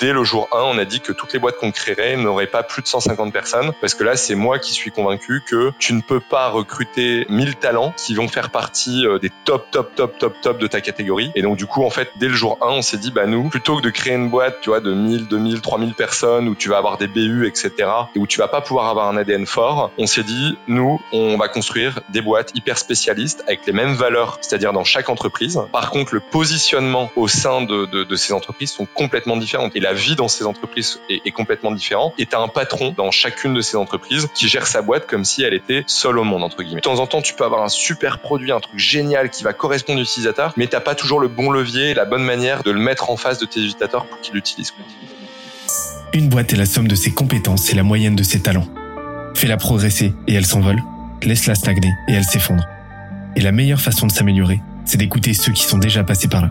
dès le jour 1, on a dit que toutes les boîtes qu'on créerait n'auraient pas plus de 150 personnes, parce que là, c'est moi qui suis convaincu que tu ne peux pas recruter 1000 talents qui vont faire partie euh, des top, top, top, top, top de ta catégorie. Et donc, du coup, en fait, dès le jour 1, on s'est dit, bah nous, plutôt que de créer une boîte, tu vois, de 1000, 2000, 3000 personnes où tu vas avoir des BU, etc., et où tu vas pas pouvoir avoir un ADN fort, on s'est dit, nous, on va construire des boîtes hyper spécialistes avec les mêmes valeurs, c'est-à-dire dans chaque entreprise. Par contre, le positionnement au sein de, de, de ces entreprises sont complètement la vie dans ces entreprises est, complètement différente. Et tu as un patron dans chacune de ces entreprises qui gère sa boîte comme si elle était seule au monde. De temps en temps, tu peux avoir un super produit, un truc génial qui va correspondre aux utilisateurs, mais t'as pas toujours le bon levier, la bonne manière de le mettre en face de tes utilisateurs pour qu'ils l'utilisent. Une boîte est la somme de ses compétences et la moyenne de ses talents. Fais-la progresser et elle s'envole. Laisse-la stagner et elle s'effondre. Et la meilleure façon de s'améliorer, c'est d'écouter ceux qui sont déjà passés par là.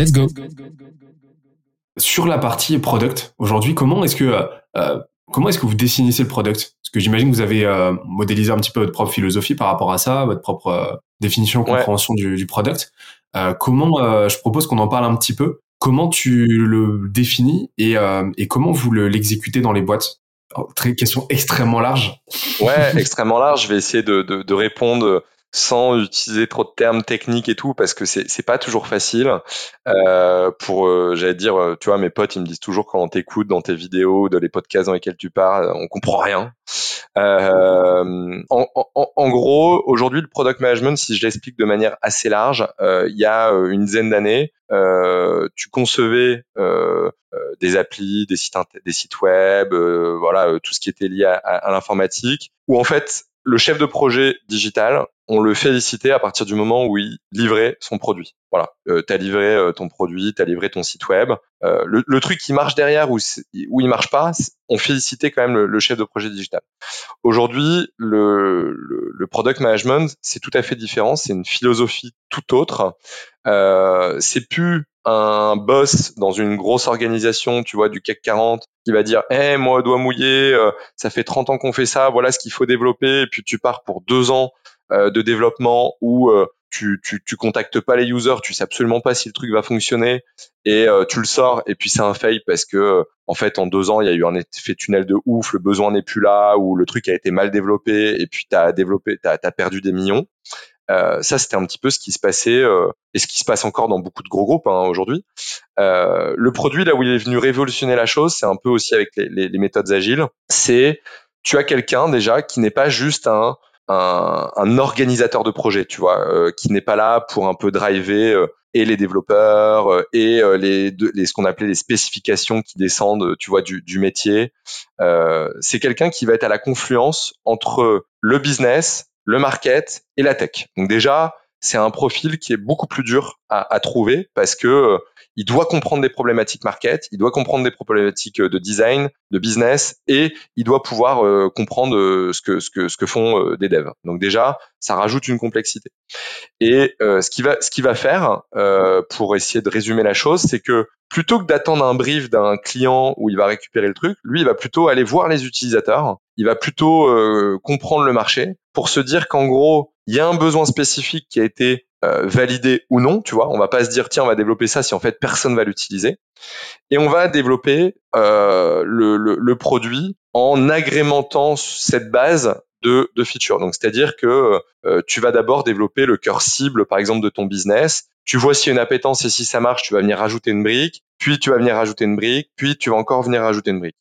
Let's go. Sur la partie product, aujourd'hui, comment est-ce que euh, euh, comment est-ce que vous définissez le product? Parce que j'imagine que vous avez euh, modélisé un petit peu votre propre philosophie par rapport à ça, votre propre euh, définition, compréhension du, du, product. Euh, comment Je propose qu'on en parle un petit peu. Comment tu le définis et, et comment vous l'exécutez dans les boîtes? Très question extrêmement large. Ouais, extrêmement large. Je vais essayer de, de, de répondre sans utiliser trop de termes techniques et tout parce que c'est pas toujours facile. Euh, pour euh, j'allais dire euh, tu vois mes potes ils me disent toujours quand on t'écoute dans tes vidéos dans les podcasts dans lesquels tu parles on comprend rien. Euh, en, en, en, gros aujourd'hui le product management si je l'explique de manière assez large euh, il y a une dizaine d'années tu concevais des applis des sites des sites web voilà tout ce qui était lié à, à l'informatique où en fait le chef de projet digital, on le félicitait à partir du moment où il livrait son produit. Voilà, euh, tu as livré euh, ton produit, tu as livré ton site web. Euh, le, truc qui marche derrière ou où il marche pas, on félicitait quand même le, chef de projet digital. Aujourd'hui, le, le, product management, c'est tout à fait différent. C'est une philosophie tout autre. Euh, c'est plus un boss dans une grosse organisation, tu vois, du CAC 40, qui va dire, eh, moi, doigt mouillé, euh, ça fait 30 ans qu'on fait ça, voilà ce qu'il faut développer, et puis tu pars pour deux ans de développement où euh, tu, tu, tu contactes pas les users, tu sais absolument pas si le truc va fonctionner, et tu le sors, et puis c'est un fail parce que, en fait, en deux ans, il y a eu un effet tunnel de ouf, le besoin n'est plus là, ou le truc a été mal développé, et puis tu as développé, t'as as perdu des millions. Euh, ça, c'était un petit peu ce qui se passait euh, et ce qui se passe encore dans beaucoup de gros groupes hein, aujourd'hui. Euh, le produit, là où il est venu révolutionner la chose, c'est un peu aussi avec les, les, les méthodes agiles. C'est tu as quelqu'un déjà qui n'est pas juste un, un, organisateur de projet, tu vois, euh, qui n'est pas là pour un peu driver euh, et les développeurs et les, les, ce qu'on appelait les spécifications qui descendent, tu vois, du, du métier. c'est quelqu'un qui va être à la confluence entre le business, le market et la tech. Donc déjà, c'est un profil qui est beaucoup plus dur à, à trouver parce que euh, il doit comprendre des problématiques market, il doit comprendre des problématiques euh, de design, de business et il doit pouvoir euh, comprendre ce que ce que ce que font des devs. Donc déjà, ça rajoute une complexité. Et ce qui va ce qui va faire pour essayer de résumer la chose, c'est que plutôt que d'attendre un brief d'un client où il va récupérer le truc, lui il va plutôt aller voir les utilisateurs, il va plutôt comprendre le marché pour se dire qu'en gros il y a un besoin spécifique qui a été euh, validé ou non, tu vois. On va pas se dire tiens on va développer ça si en fait personne va l'utiliser. Et on va développer euh, le, le, le, produit en agrémentant cette base de, de features. Donc c'est-à-dire que euh, tu vas d'abord développer le cœur cible par exemple de ton business. Tu vois s'il y a une appétence et si ça marche, tu vas venir rajouter une brique puis tu vas venir rajouter une brique, puis tu vas encore venir rajouter une brique.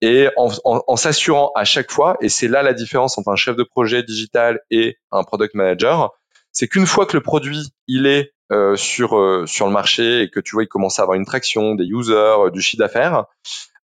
Et en, en, en s'assurant à chaque fois, et c'est là la différence entre un chef de projet digital et un product manager, c'est qu'une fois que le produit il est euh, sur euh, sur le marché et que tu vois il commence à avoir une traction, des users, euh, du chiffre d'affaires,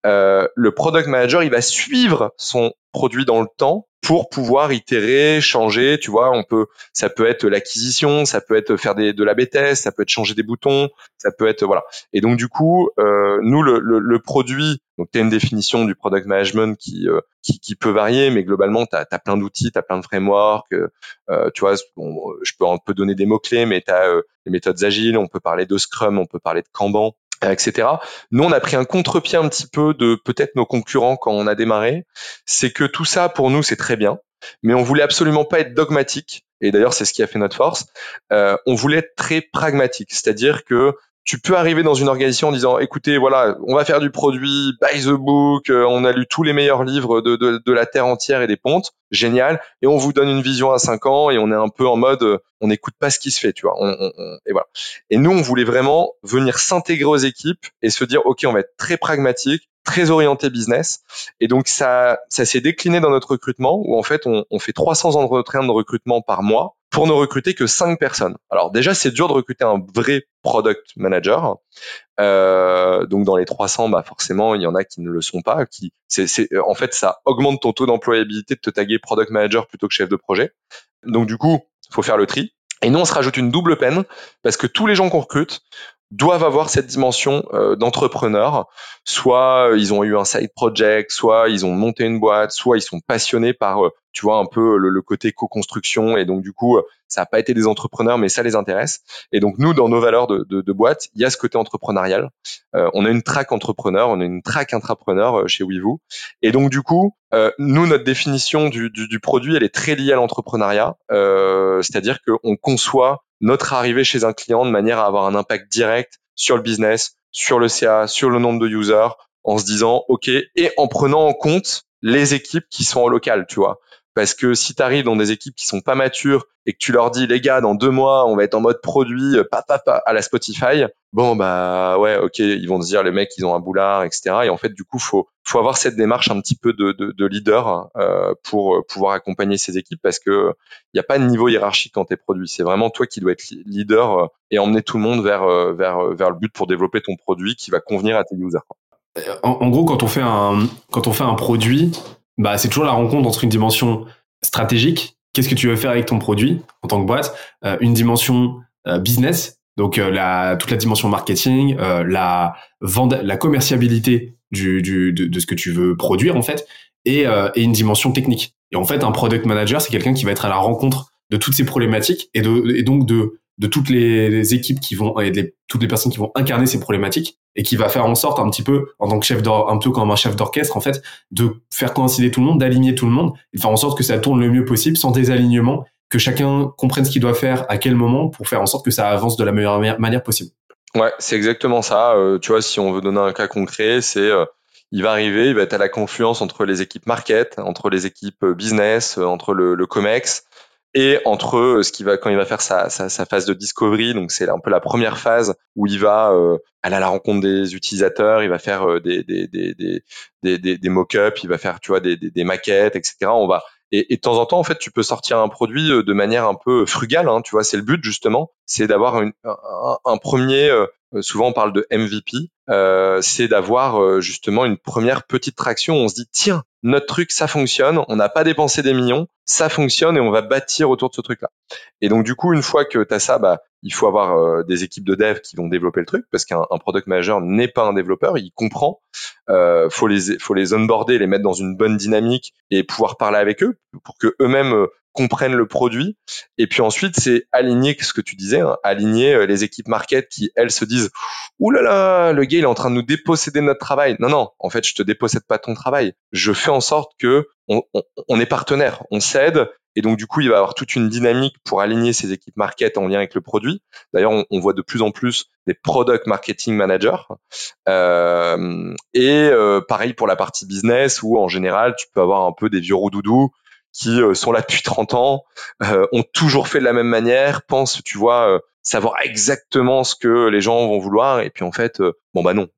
euh, le product manager, il va suivre son produit dans le temps pour pouvoir itérer, changer, tu vois, on peut, ça peut être l'acquisition, ça peut être faire des, de la BTS, ça peut être changer des boutons, ça peut être, voilà. Et donc, du coup, euh, nous, le, le, le, produit, donc tu as une définition du product management qui, euh, qui, qui, peut varier, mais globalement, tu as, plein d'outils, tu as plein de frameworks, euh, tu vois, je peux, on donner des mots-clés, mais tu as euh, les méthodes agiles, on peut parler de Scrum, on peut parler de Kanban, etc. Nous, on a pris un contre-pied un petit peu de peut-être nos concurrents quand on a démarré. C'est que tout ça, pour nous, c'est très bien, mais on voulait absolument pas être dogmatique. Et d'ailleurs, c'est ce qui a fait notre force. Euh, on voulait être très pragmatique, c'est-à-dire que tu peux arriver dans une organisation en disant écoutez voilà on va faire du produit by the book euh, on a lu tous les meilleurs livres de, de, de, la terre entière et des pontes. Génial. Et on vous donne une vision à 5 ans et on est un peu en mode euh, on n'écoute pas ce qui se fait tu vois. On, on, et voilà. Et nous on voulait vraiment venir s'intégrer aux équipes et se dire ok on va être très pragmatique très orienté business. Et donc ça, ça s'est décliné dans notre recrutement où en fait on, on fait 300 entretiens de recrutement par mois pour ne recruter que 5 personnes. Alors déjà c'est dur de recruter un vrai product manager. Euh, donc dans les 300, bah forcément il y en a qui ne le sont pas. Qui, c'est, c'est, en fait ça augmente ton taux d'employabilité de te taguer product manager plutôt que chef de projet. Donc du coup faut faire le tri. Et nous, on se rajoute une double peine parce que tous les gens qu'on recrute, doivent avoir cette dimension euh, d'entrepreneur. Soit euh, ils ont eu un side project, soit ils ont monté une boîte, soit ils sont passionnés par, euh, tu vois, un peu le, côté co-construction. Et donc du coup, ça n'a pas été des entrepreneurs, mais ça les intéresse. Et donc nous, dans nos valeurs de, de, de boîte, il y a ce côté entrepreneurial. on a une track entrepreneur, on a une track intrapreneur chez WeVoo. Et donc du coup, nous, notre définition du, du, du, produit, elle est très liée à l'entrepreneuriat. C'est-à-dire qu'on conçoit notre arrivée chez un client de manière à avoir un impact direct sur le business, sur le CA, sur le nombre de users, en se disant OK et en prenant en compte les équipes qui sont en local, tu vois. Parce que si tu arrives dans des équipes qui sont pas matures et que tu leur dis les gars dans deux mois on va être en mode produit euh, pa, pa, pa, à la Spotify, bon bah ouais ok ils vont se dire les mecs ils ont un boulard etc. Et en fait du coup faut faut avoir cette démarche un petit peu de, de, de leader euh, pour pouvoir accompagner ces équipes parce que il n'y a pas de niveau hiérarchique quand t'es produit. C'est vraiment toi qui dois être leader euh, et emmener tout le monde vers euh, vers vers le but pour développer ton produit qui va convenir à tes users. En, en gros quand on fait un quand on fait un produit bah, c'est toujours la rencontre entre une dimension stratégique, qu'est-ce que tu veux faire avec ton produit en tant que boîte, euh, une dimension euh, business, donc euh, la, toute la dimension marketing, la vente, la commerciabilité du, du, de, de, ce que tu veux produire en fait, et, et une dimension technique. Et en fait, un product manager, c'est quelqu'un qui va être à la rencontre de toutes ces problématiques et, de, et donc de de toutes les, équipes qui vont et de toutes les personnes qui vont incarner ces problématiques et qui va faire en sorte un petit peu en tant que chef un peu comme un chef d'orchestre en fait de faire coïncider tout le monde d'aligner tout le monde et de faire en sorte que ça tourne le mieux possible sans désalignement que chacun comprenne ce qu'il doit faire à quel moment pour faire en sorte que ça avance de la meilleure manière possible. Ouais c'est exactement ça euh, tu vois si on veut donner un cas concret c'est euh, il va arriver, il va être à la confluence entre les équipes market, entre les équipes euh, business, entre le, le COMEX, et entre euh, ce qui va quand il va faire sa, sa, sa phase de discovery, donc c'est un peu la première phase où il va euh, aller à la rencontre des utilisateurs, il va faire euh, des, des, des, des, des, des mock-ups, il va faire tu vois des, des, des maquettes, etc. On va et, et, de temps en temps, en fait, tu peux sortir un produit de manière un peu frugale. Hein, tu vois, c'est le but justement, c'est d'avoir un, un, premier. souvent, on parle de MVP. Euh, c'est d'avoir justement une première petite traction. On se dit tiens, notre truc, ça fonctionne, on n'a pas dépensé des millions, ça fonctionne et on va bâtir autour de ce truc-là. Et donc, du coup, une fois que tu as ça, bah, il faut avoir euh, des équipes de dev qui vont développer le truc parce qu'un product manager n'est pas un développeur, il comprend. Euh, faut les faut les onboarder, les mettre dans une bonne dynamique et pouvoir parler avec eux pour que eux-mêmes euh, comprennent le produit. Et puis ensuite, c'est aligner ce que tu disais, hein, aligner euh, les équipes market qui elles se disent ouh là là, le gars il est en train de nous déposséder de notre travail. Non non, en fait je te dépossède pas ton travail. Je fais en sorte que on, on, on est partenaire, on s'aide et donc, du coup, il va avoir toute une dynamique pour aligner ses équipes market en lien avec le produit. D'ailleurs, on, voit de plus en plus des product marketing managers. Euh, et euh, pareil pour la partie business, où en général, tu peux avoir un peu des vieux doudous qui euh, sont là depuis 30 ans, euh, ont toujours fait de la même manière, pensent, tu vois, euh, savoir exactement ce que les gens vont vouloir, et puis en fait, bon bah non.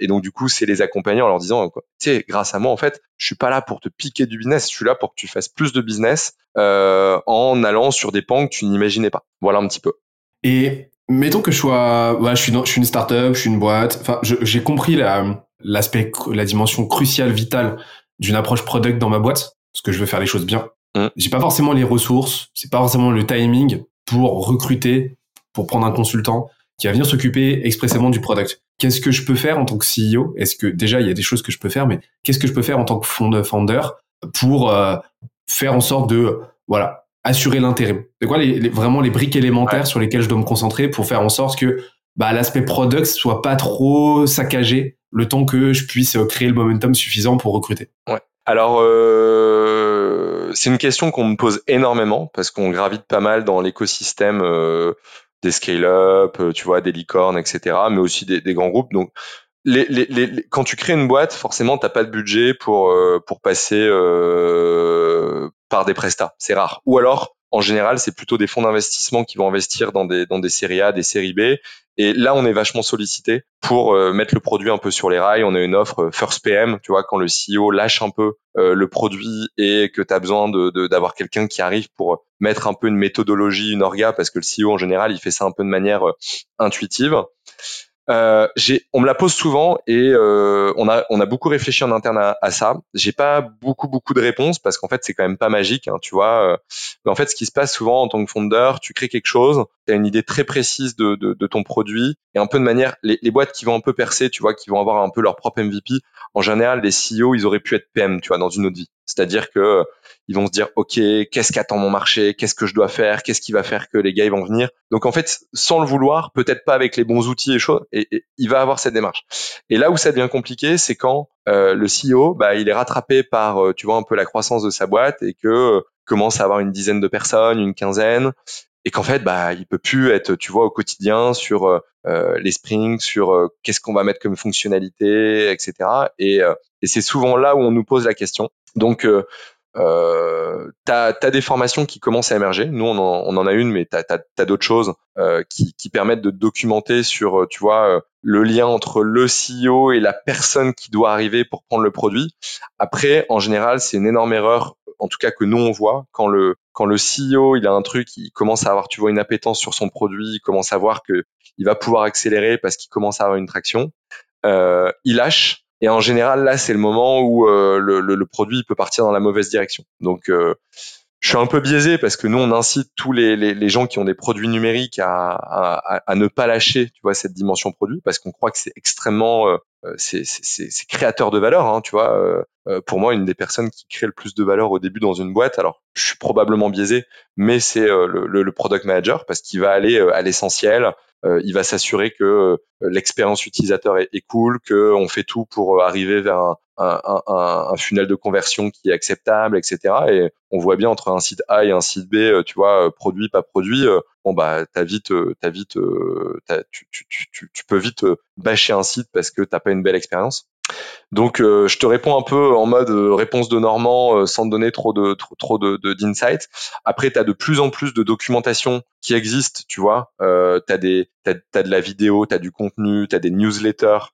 et donc du coup, c'est les accompagner en leur disant, tu sais, grâce à moi, en fait, je suis pas là pour te piquer du business, je suis là pour que tu fasses plus de business en allant sur des pans que tu n'imaginais pas. Voilà un petit peu. Et mettons que je sois, voilà, je suis, dans, je suis une startup, je suis une boîte. Enfin, j'ai compris la l'aspect, la dimension cruciale, vitale d'une approche product dans ma boîte, parce que je veux faire les choses bien. Mm. J'ai pas forcément les ressources, c'est pas forcément le timing pour recruter, pour prendre un consultant qui va venir s'occuper expressément du product. Qu'est-ce que je peux faire en tant que CEO Est-ce que déjà il y a des choses que je peux faire, mais qu'est-ce que je peux faire en tant que founder pour euh, faire en sorte de voilà assurer l'intérim? C'est quoi les, vraiment les briques élémentaires sur lesquelles je dois me concentrer pour faire en sorte que bah, l'aspect product soit pas trop saccagé le temps que je puisse créer le momentum suffisant pour recruter? Ouais. Alors euh, c'est une question qu'on me pose énormément parce qu'on gravite pas mal dans l'écosystème euh, des scale-up, euh, tu vois, des licornes, etc., mais aussi des, grands groupes. Donc les, les, les, quand tu crées une boîte, forcément, t'as pas de budget pour euh, pour passer euh, par des prestats. C'est rare. Ou alors, en général, c'est plutôt des fonds d'investissement qui vont investir dans des dans des séries A, des séries B. Et là, on est vachement sollicité pour euh, mettre le produit un peu sur les rails. On a une offre first PM, tu vois, quand le CEO lâche un peu le produit et que tu as besoin de d'avoir quelqu'un qui arrive pour mettre un peu une méthodologie, une orga, parce que le CEO en général, il fait ça un peu de manière intuitive. Euh, on me la pose souvent et euh, on a on a beaucoup réfléchi en interne à, à ça. J'ai pas beaucoup beaucoup de réponses parce qu'en fait c'est quand même pas magique, hein, tu vois. Euh. Mais en fait, ce qui se passe souvent en tant que fondeur, tu crées quelque chose, tu as une idée très précise de, de, de, ton produit et un peu de manière les, les, boîtes qui vont un peu percer, tu vois, qui vont avoir un peu leur propre MVP. En général, les CEO, ils auraient pu être PM, tu vois, dans une autre vie. C'est-à-dire que ils vont se dire ok qu'est-ce qu'attend mon marché? Qu'est-ce que je dois faire? Qu'est-ce qui va faire que les gars ils vont venir? Donc en fait sans le vouloir peut-être pas avec les bons outils et choses et, il va avoir cette démarche. Et là où ça devient compliqué c'est quand euh, le CEO bah il est rattrapé par euh, tu vois un peu la croissance de sa boîte et que euh, commence à avoir une dizaine de personnes une quinzaine et qu'en fait bah il peut plus être tu vois au quotidien sur les sprints sur qu'est-ce qu'on va mettre comme fonctionnalité etc et, et c'est souvent là où on nous pose la question donc euh, t'as as des formations qui commencent à émerger. Nous, on en, on en a une, mais t'as as, d'autres choses euh, qui, qui, permettent de documenter sur, euh, tu vois, euh, le lien entre le CEO et la personne qui doit arriver pour prendre le produit. Après, en général, c'est une énorme erreur, en tout cas que nous on voit quand le quand le CEO il a un truc, il commence à avoir, tu vois, une appétence sur son produit, il commence à voir que il va pouvoir accélérer parce qu'il commence à avoir une traction. Euh, il lâche et en général, là, c'est le moment où euh, le, le, produit peut partir dans la mauvaise direction. Donc, euh, je suis un peu biaisé parce que nous, on incite tous les, les, les gens qui ont des produits numériques à, à, à, ne pas lâcher, tu vois, cette dimension produit, parce qu'on croit que c'est extrêmement, euh, c'est créateur de valeur, hein, tu vois. Euh, euh, pour moi, une des personnes qui crée le plus de valeur au début dans une boîte, alors je suis probablement biaisé, mais c'est le, le, product manager parce qu'il va aller à l'essentiel, euh, il va s'assurer que euh, l'expérience utilisateur est, cool, qu'on fait tout pour euh, arriver vers un, un, un, un, funnel de conversion qui est acceptable, etc. Et on voit bien entre un site A et un site B, tu vois, produit pas produit, bon bah t'as vite, t'as vite, tu, tu, tu, tu, peux vite bâcher un site parce que t'as pas une belle expérience. Donc, euh, je te réponds un peu en mode euh, réponse de Normand euh, sans te donner trop de trop, trop de d'insights. Après, tu as de plus en plus de documentation qui existe, tu vois. Euh, tu as, des, t'as, de la vidéo, tu as du contenu, tu as des newsletters.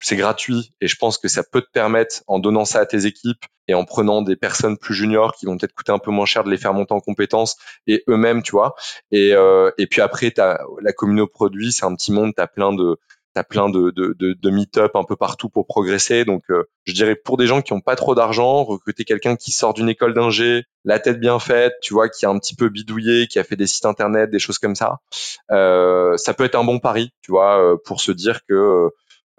c'est gratuit et je pense que ça peut te permettre, en donnant ça à tes équipes et en prenant des personnes plus juniors qui vont peut-être coûter un peu moins cher de les faire monter en compétences et eux-mêmes, tu vois. Et, et puis après, t'as la communauté produit, c'est un petit monde, tu as plein de T'as plein de, de, de, de meet-up un peu partout pour progresser. Donc, euh, je dirais pour des gens qui ont pas trop d'argent, recruter quelqu'un qui sort d'une école d'ingé, la tête bien faite, tu vois, qui a un petit peu bidouillé, qui a fait des sites internet, des choses comme ça, euh, ça peut être un bon pari, tu vois, euh, pour se dire que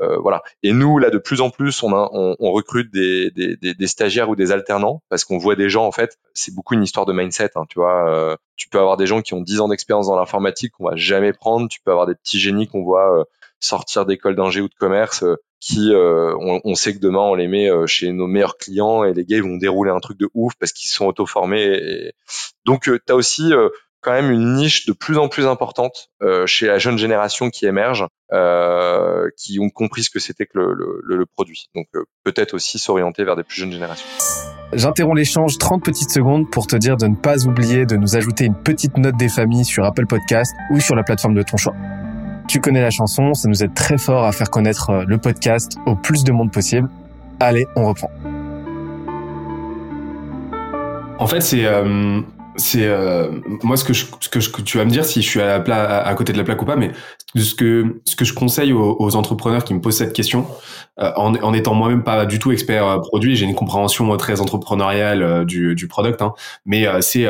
euh, voilà. Et nous, là, de plus en plus, on, a, on, on recrute des, des, des, stagiaires ou des alternants parce qu'on voit des gens, en fait, c'est beaucoup une histoire de mindset. Hein, tu vois, euh, tu peux avoir des gens qui ont 10 ans d'expérience dans l'informatique qu'on va jamais prendre. Tu peux avoir des petits génies qu'on voit sortir d'école d'ingé ou de commerce euh, qui euh, on, sait que demain on les met euh, chez nos meilleurs clients et les gars ils vont dérouler un truc de ouf parce qu'ils sont auto-formés. Donc tu as aussi quand même une niche de plus en plus importante chez la jeune génération qui émerge, qui ont compris ce que c'était que le, produit. Donc peut-être aussi s'orienter vers des plus jeunes générations. J'interromps l'échange 30 petites secondes pour te dire de ne pas oublier de nous ajouter une petite note des familles sur Apple Podcast ou sur la plateforme de ton choix. Tu connais la chanson, ça nous aide très fort à faire connaître euh, le podcast au plus de monde possible. Allez, on reprend. En fait, c'est euh, c'est euh, moi ce que je, ce que, tu vas me dire si je suis à, la à côté de la plaque ou pas, mais ce que ce que je conseille aux, entrepreneurs qui me posent cette question, euh, en, en étant moi-même pas du tout expert euh, produit, j'ai une compréhension très entrepreneuriale du, du product, hein, mais c'est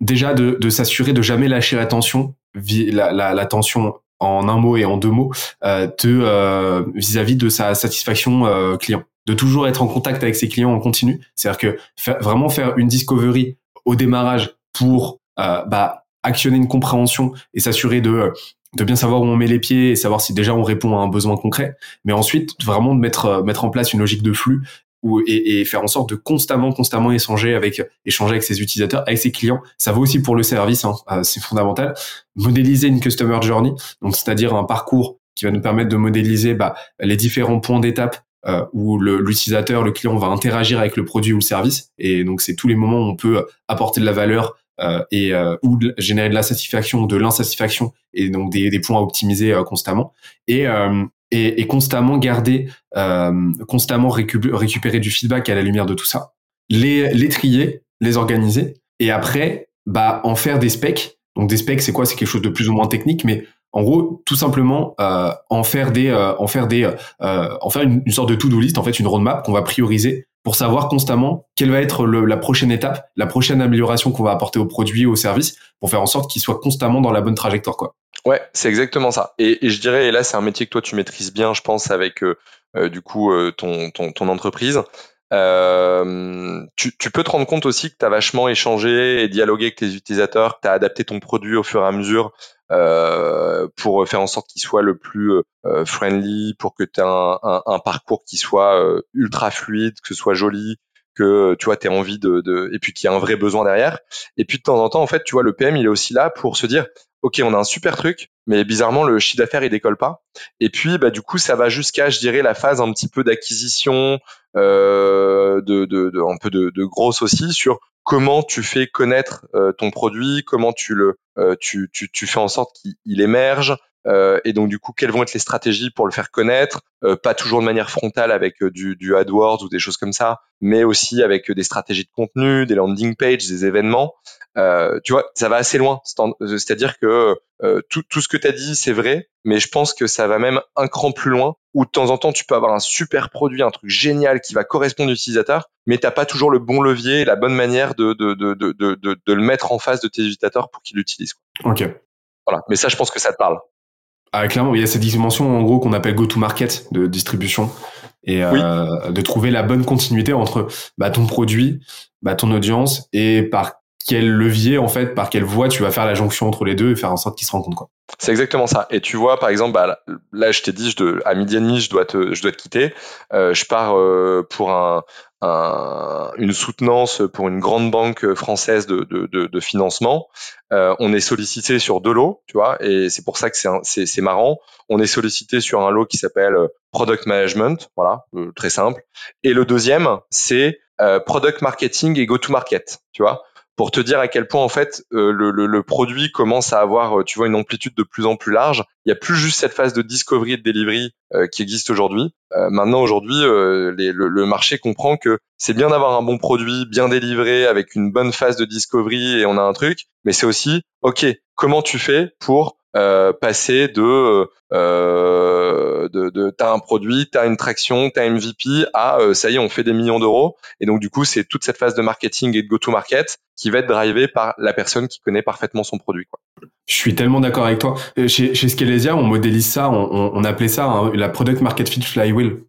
déjà de, de s'assurer de jamais lâcher l'attention, la, la, l'attention en un mot et en deux mots, de vis-à-vis de sa satisfaction client, de toujours être en contact avec ses clients en continu. C'est-à-dire que vraiment faire une discovery au démarrage pour bah, actionner une compréhension et s'assurer de de bien savoir où on met les pieds et savoir si déjà on répond à un besoin concret, mais ensuite vraiment de mettre euh, mettre en place une logique de flux ou et, et, faire en sorte de constamment constamment échanger avec échanger avec ses utilisateurs, avec ses clients. Ça vaut aussi pour le service, hein, euh, c'est fondamental. Modéliser une customer journey, donc c'est-à-dire un parcours qui va nous permettre de modéliser bah, les différents points d'étape euh, où l'utilisateur, le, client va interagir avec le produit ou le service. Et donc c'est tous les moments où on peut apporter de la valeur euh, et euh, ou générer de la satisfaction de l'insatisfaction et donc des, des points à optimiser euh, constamment et, et, et constamment garder constamment récupérer du feedback à la lumière de tout ça les les trier les organiser et après bah en faire des specs donc des specs c'est quoi? C'est quelque chose de plus ou moins technique mais en gros, tout simplement euh, en faire des, euh, en faire des, euh, en faire une, sorte de to-do list, en fait, une roadmap qu'on va prioriser pour savoir constamment quelle va être la prochaine étape, la prochaine amélioration qu'on va apporter au produit au service pour faire en sorte qu'il soit constamment dans la bonne trajectoire. Quoi. Ouais, c'est exactement ça. Et, et, je dirais, et là c'est un métier que toi tu maîtrises bien, je pense, avec euh, euh, du coup euh, ton, ton, ton, entreprise. Tu, tu, peux te rendre compte aussi que tu as vachement échangé et dialogué avec tes utilisateurs, que tu as adapté ton produit au fur et à mesure euh, pour faire en sorte qu'il soit le plus euh, friendly, pour que tu aies un, un, parcours qui soit euh, ultra fluide, que ce soit joli, que tu vois, tu envie de, de et puis qu'il y a un vrai besoin derrière. Et puis de temps en temps, en fait, tu vois, le PM, il est aussi là pour se dire, ok, on a un super truc, mais bizarrement, le chiffre d'affaires, il décolle pas. Et puis, bah, du coup, ça va jusqu'à, je dirais, la phase un petit peu d'acquisition, euh, de, un peu de, de grosse aussi sur comment tu fais connaître euh, ton produit, comment tu le, euh, tu, tu, tu, fais en sorte qu'il émerge, euh, et donc du coup, quelles vont être les stratégies pour le faire connaître? Euh, Pas toujours de manière frontale avec euh, du, du, AdWords ou des choses comme ça, mais aussi avec des stratégies de contenu, des landing pages, des événements. tu vois, ça va assez loin. C'est-à-dire que tout, tout, ce que tu as dit, c'est vrai, mais je pense que ça va même un cran plus loin, où de temps en temps, tu peux avoir un super produit, un truc génial qui va correspondre à l'utilisateur, mais t'as pas toujours le bon levier, la bonne manière de, de, de, de, de, de le mettre en face de tes utilisateurs pour qu'ils l'utilisent. Ok. Voilà. Mais ça, je pense que ça te parle. Ah, clairement, il y a cette dimension en gros qu'on appelle go-to-market de distribution et euh, de trouver la bonne continuité entre bah, ton produit, bah, ton audience et par quel levier en fait, par quelle voie tu vas faire la jonction entre les deux et faire en sorte qu'ils se rencontrent quoi. C'est exactement ça. Et tu vois, par exemple, bah, là, je t'ai dit, je à midi et demi, je dois te, je dois te quitter. Euh, je pars euh, pour un, une soutenance pour une grande banque française de, de, de, de financement. Euh, on est sollicité sur deux lots, tu vois, et c'est pour ça que c'est, marrant. On est sollicité sur un lot qui s'appelle euh, Product Management, voilà, euh, très simple. Et le deuxième, c'est Product Marketing et Go-to-Market, tu vois pour te dire à quel point en fait euh, le, le, le, produit commence à avoir euh, tu vois une amplitude de plus en plus large. Il n'y a plus juste cette phase de discovery et de delivery euh, qui existe aujourd'hui. maintenant aujourd'hui le, le, marché comprend que c'est bien d'avoir un bon produit bien délivré avec une bonne phase de discovery et on a un truc, mais c'est aussi ok comment tu fais pour euh, passer de, euh, de, de t'as un produit, t'as une traction, t'as MVP à euh, ça y est, on fait des millions d'euros. Et donc du coup, c'est toute cette phase de marketing et de go-to-market qui va être drivée par la personne qui connaît parfaitement son produit. Quoi. Je suis tellement d'accord avec toi. Euh, chez, chez on modélise ça, on, on, appelait ça hein, la product market fit flywheel.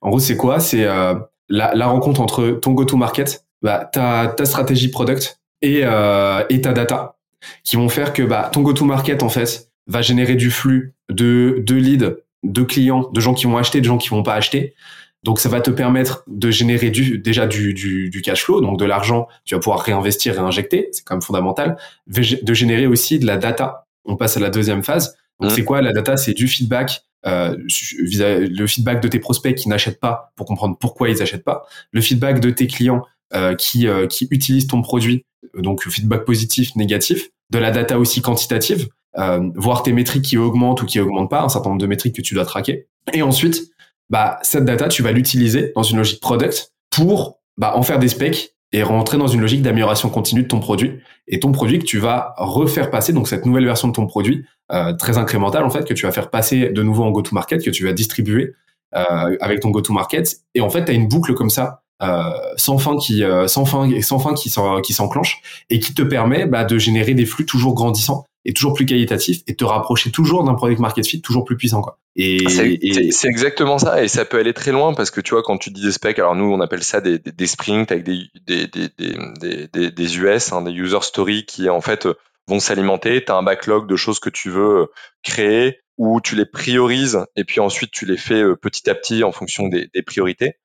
En gros, c'est quoi? C'est euh, la, la, rencontre entre ton go-to-market, bah, ta, ta stratégie product et, et ta data qui vont faire que bah, ton go-to-market, en fait, va générer du flux de, de leads, de clients, de gens qui vont acheter, de gens qui vont pas acheter. Donc, ça va te permettre de générer du, déjà du, du, du cash flow, donc de l'argent, tu vas pouvoir réinvestir, réinjecter, c'est quand même fondamental. De générer aussi de la data. On passe à la deuxième phase. Donc, mmh. c'est quoi la data? C'est du feedback, euh, le feedback de tes prospects qui n'achètent pas pour comprendre pourquoi ils achètent pas, le feedback de tes clients euh, qui, euh, qui utilisent ton produit, donc feedback positif, négatif, de la data aussi quantitative, euh, voir tes métriques qui augmentent ou qui augmentent pas, un certain nombre de métriques que tu dois traquer. Et ensuite, bah, cette data, tu vas l'utiliser dans une logique product pour bah, en faire des specs et rentrer dans une logique d'amélioration continue de ton produit et ton produit que tu vas refaire passer donc cette nouvelle version de ton produit euh, très incrémentale en fait que tu vas faire passer de nouveau en go-to-market que tu vas distribuer euh, avec ton go-to-market et en fait tu as une boucle comme ça sans fin qui euh, sans fin et sans fin qui qui s'enclenche et qui te permet bah, de générer des flux toujours grandissants et toujours plus qualitatifs et te rapprocher toujours d'un product market fit toujours plus puissant quoi. Et c'est exactement ça et ça peut aller très loin parce que tu vois quand tu dis des specs alors nous on appelle ça des, des, des sprints avec des des des des, des, des US hein, des user stories qui en fait vont s'alimenter, tu as un backlog de choses que tu veux créer où tu les priorises et puis ensuite tu les fais euh, petit à petit en fonction des, priorités.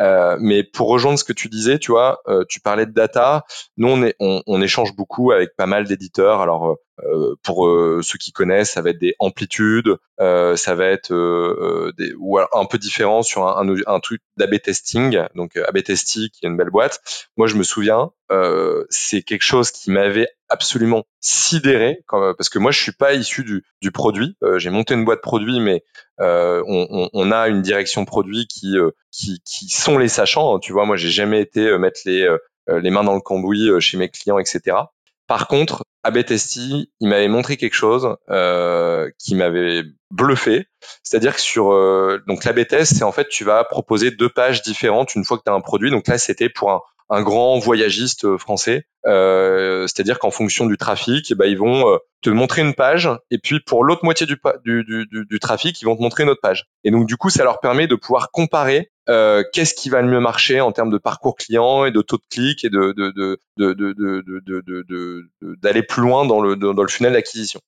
Euh, mais pour rejoindre ce que tu disais, tu vois, euh, tu parlais de data. Nous, on, on, échange beaucoup avec pas mal d'éditeurs. Alors, euh, pour euh, ceux qui connaissent, ça va être des amplitudes, ça va être des, ou un peu différent sur un, un, un truc d'AB testing. Donc, AB Testing, qui est une belle boîte. Moi, je me souviens, c'est quelque chose qui m'avait absolument sidéré, parce que moi, je suis pas issu du, du produit. J'ai monté une boîte produit, mais euh, on, on, on, a une direction produit qui, qui, qui sont les sachants. Tu vois, moi, j'ai jamais été mettre les, les mains dans le cambouis chez mes clients, etc. Par contre, Abetesti, il m'avait montré quelque chose euh, qui m'avait bluffé. C'est-à-dire que sur euh, donc l'AB c'est en fait tu vas proposer deux pages différentes une fois que tu as un produit. Donc là, c'était pour un, grand voyagiste euh, français. Euh, C'est-à-dire qu'en fonction du trafic, bah, ils vont euh, te montrer une page et puis pour l'autre moitié du, du, du, du, trafic, ils vont te montrer une autre page. Et donc du coup, ça leur permet de pouvoir comparer euh, qu'est-ce qui va le mieux marcher en termes de parcours client et de taux de clic et de d'aller plus loin dans le, dans le funnel d'acquisition.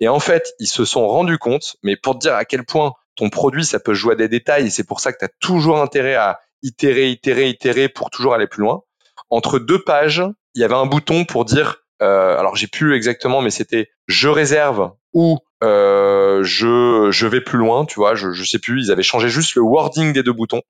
Et en fait, ils se sont rendus compte, mais pour te dire à quel point ton produit, ça peut jouer à des détails, et c'est pour ça que tu as toujours intérêt à itérer, itérer, itérer pour toujours aller plus loin. Entre deux pages, il y avait un bouton pour dire, euh, alors j'ai plus exactement, mais c'était je réserve ou euh, je je vais plus loin, tu vois, je je sais plus. Ils avaient changé juste le wording des deux boutons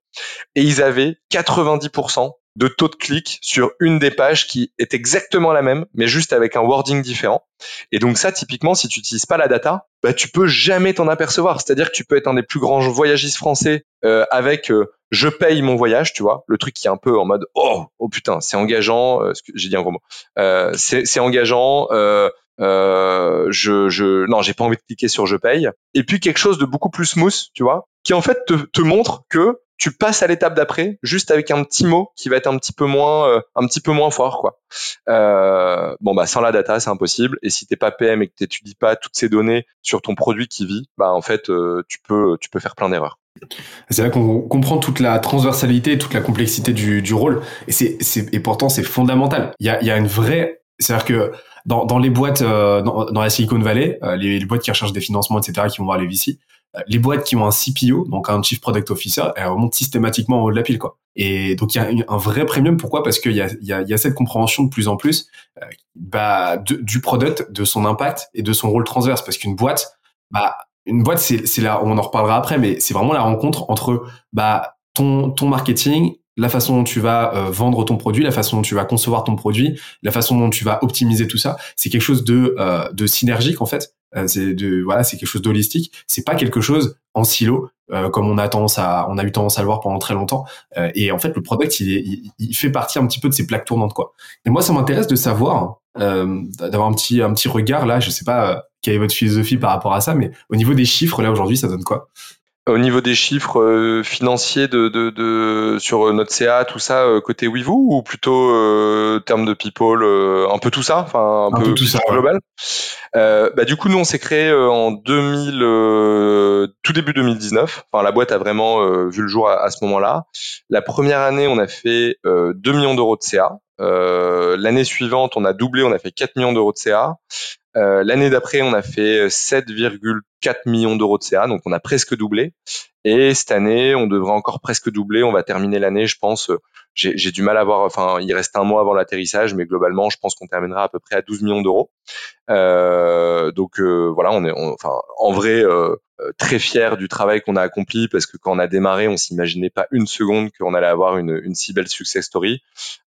et ils avaient 90% de taux de clic sur une des pages qui est exactement la même, mais juste avec un wording différent. Et donc ça, typiquement, si tu n'utilises pas la data, bah, tu peux jamais t'en apercevoir. C'est-à-dire que tu peux être un des plus grands voyagistes français euh, avec euh, je paye mon voyage, tu vois, le truc qui est un peu en mode oh oh putain, c'est engageant. Euh, j'ai dit un gros mot. Euh, c'est engageant. Euh, je, je non, j'ai pas envie de cliquer sur je paye. Et puis quelque chose de beaucoup plus smooth, tu vois, qui en fait te, te montre que tu passes à l'étape d'après juste avec un petit mot qui va être un petit peu moins euh, un petit peu moins fort quoi. Euh, bon bah sans la data c'est impossible et si t'es pas PM et que t'étudies pas toutes ces données sur ton produit qui vit, bah en fait euh, tu peux tu peux faire plein d'erreurs. C'est là qu'on comprend toute la transversalité, toute la complexité du, du rôle et c'est et pourtant c'est fondamental. Il y a il y a une vraie c'est-à-dire que dans, dans les boîtes dans, dans, la Silicon Valley, les, les, boîtes qui recherchent des financements, etc., qui vont voir les VC, les boîtes qui ont un CPO, donc un Chief Product Officer, elles remontent systématiquement en haut de la pile, quoi. Et donc il y a un vrai premium. Pourquoi? Parce qu'il y a, y, a, y a cette compréhension de plus en plus euh, bah, du product, de son impact et de son rôle transverse. Parce qu'une boîte, bah, une boîte, c'est là, on en reparlera après, mais c'est vraiment la rencontre entre bah, ton, ton marketing, la façon dont tu vas euh, vendre ton produit, la façon dont tu vas concevoir ton produit, la façon dont tu vas optimiser tout ça, c'est quelque chose de, euh, de synergique en fait. Euh, c'est de voilà, c'est quelque chose d'holistique. C'est pas quelque chose en silo euh, comme on a tendance à on a eu tendance à le voir pendant très longtemps. Euh, et en fait, le product il, est, il, fait partie un petit peu de ces plaques tournantes quoi. Et moi, ça m'intéresse de savoir d'avoir un petit un petit regard là. Je sais pas quelle est votre philosophie par rapport à ça, mais au niveau des chiffres là aujourd'hui, ça donne quoi? Au niveau des chiffres euh, financiers de, de, de, sur notre CA, tout ça, euh, côté WeVoo, ou plutôt euh, termes de people, euh, un peu tout ça, enfin un, peu, tout ça global? bah, du coup, nous, on s'est créé en 2000, tout début 2019. Enfin, la boîte a vraiment vu le jour à, à ce moment-là. La première année, on a fait 2 millions d'euros de CA. L'année suivante, on a doublé, on a fait 4 millions d'euros de CA. Euh, l'année d'après, on a fait 7,4 millions d'euros de CA, donc on a presque doublé. Et cette année, on devrait encore presque doubler. On va terminer l'année, je pense. J'ai du mal à voir. Enfin, il reste un mois avant l'atterrissage, mais globalement, je pense qu'on terminera à peu près à 12 millions d'euros. Euh, donc euh, voilà, on est, enfin, en vrai, euh, euh, très fier du travail qu'on a accompli parce que quand on a démarré, on s'imaginait pas une seconde qu'on allait avoir une, une, si belle success story.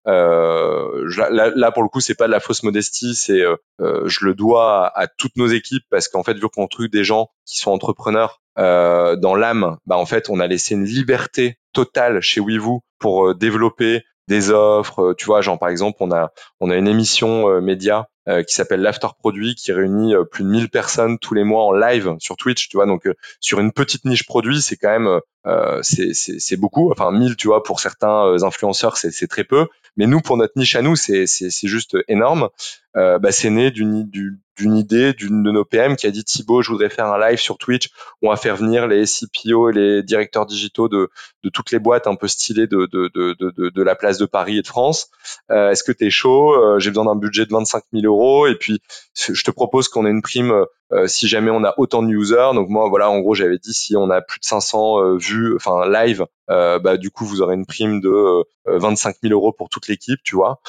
Euh, là, là, pour le coup, c'est pas de la fausse modestie, c'est euh, je le dois à, à, toutes nos équipes parce qu'en fait, vu qu'on trouve des gens qui sont entrepreneurs euh, dans l'âme, bah en fait, on a laissé une liberté totale chez WeVoo pour développer des offres. Tu vois, genre par exemple, on a on a une émission média qui s'appelle l'After Produit qui réunit plus de 1000 personnes tous les mois en live sur Twitch, tu vois. Donc sur une petite niche produit, c'est quand même euh, c'est beaucoup. Enfin 1000, tu vois, pour certains influenceurs, c'est très peu. Mais nous, pour notre niche à nous, c'est juste énorme. Euh, bah, c'est né d'une d'une idée d'une de nos PM qui a dit Thibaut, je voudrais faire un live sur Twitch on va faire venir les CPO et les directeurs digitaux de, de toutes les boîtes un peu stylées de, de, de, de, de la place de Paris et de France. Euh, Est-ce que tu es chaud? Euh, J'ai besoin d'un budget de 25 000 et puis je te propose qu'on ait une prime euh, si jamais on a autant de users. Donc moi, voilà, en gros, j'avais dit si on a plus de 500 euh, vues, enfin live, euh, bah du coup, vous aurez une prime de 25 000 euros pour toute l'équipe, tu vois.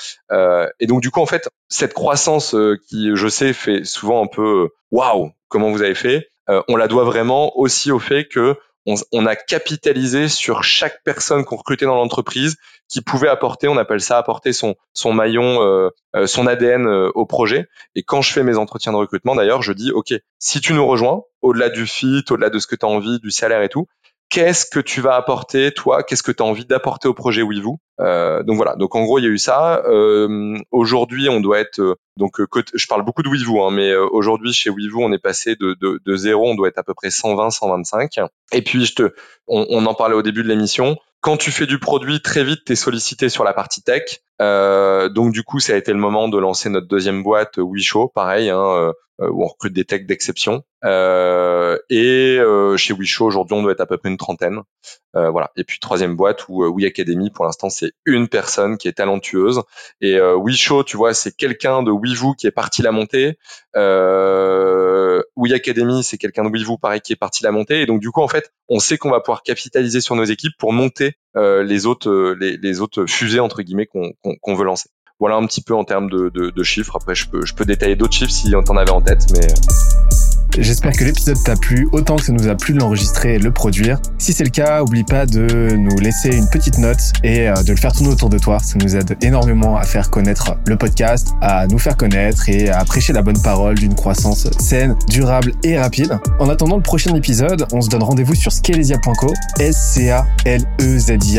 et donc du coup, en fait, cette croissance qui, je sais, fait souvent un peu waouh, comment vous avez fait On la doit vraiment aussi au fait que on, a capitalisé sur chaque personne qu'on recrutait dans l'entreprise qui pouvait apporter, on appelle ça apporter son, son maillon, euh, euh, son ADN euh, au projet. Et quand je fais mes entretiens de recrutement, d'ailleurs, je dis, OK, si tu nous rejoins, au-delà du fit, au-delà de ce que tu as envie, du salaire et tout, qu'est-ce que tu vas apporter toi? Qu'est-ce que tu as envie d'apporter au projet WeVoo euh, Donc voilà. Donc en gros, il y a eu ça. Euh, aujourd'hui, on doit être euh, donc je parle beaucoup de WeVoo, hein, mais aujourd'hui chez WeVoo, on est passé de zéro, on doit être à peu près 120, 125. Et puis je te, on, on en parlait au début de l'émission. Quand tu fais du produit, très vite, tu es sollicité sur la partie tech. Euh, donc du coup, ça a été le moment de lancer notre deuxième boîte, WeShow, pareil, hein, euh, où on recrute des techs d'exception. Euh, et euh, chez WeShow, aujourd'hui, on doit être à peu près une trentaine. voilà. Et puis troisième boîte où We Academy, pour l'instant, c'est une personne qui est talentueuse. Et WeShow, tu vois, c'est quelqu'un de WeVoo qui est parti la monter. Euh, We Academy, c'est quelqu'un de WeVoo, pareil, qui est parti la monter. Et donc du coup, en fait, on sait qu'on va pouvoir capitaliser sur nos équipes pour monter les autres les, les, autres fusées entre guillemets qu'on veut lancer. Voilà un petit peu en termes de, chiffres. Après, je peux, détailler d'autres chiffres si on t'en avait en tête, mais. J'espère que l'épisode t'a plu autant que ça nous a plu de l'enregistrer et de le produire. Si c'est le cas, oublie pas de nous laisser une petite note et euh, de le faire tourner autour de toi. Ça nous aide énormément à faire connaître le podcast, à nous faire connaître et à prêcher la bonne parole d'une croissance saine, durable et rapide. En attendant le prochain épisode, on se donne rendez-vous sur scalesia.co, s c l e z i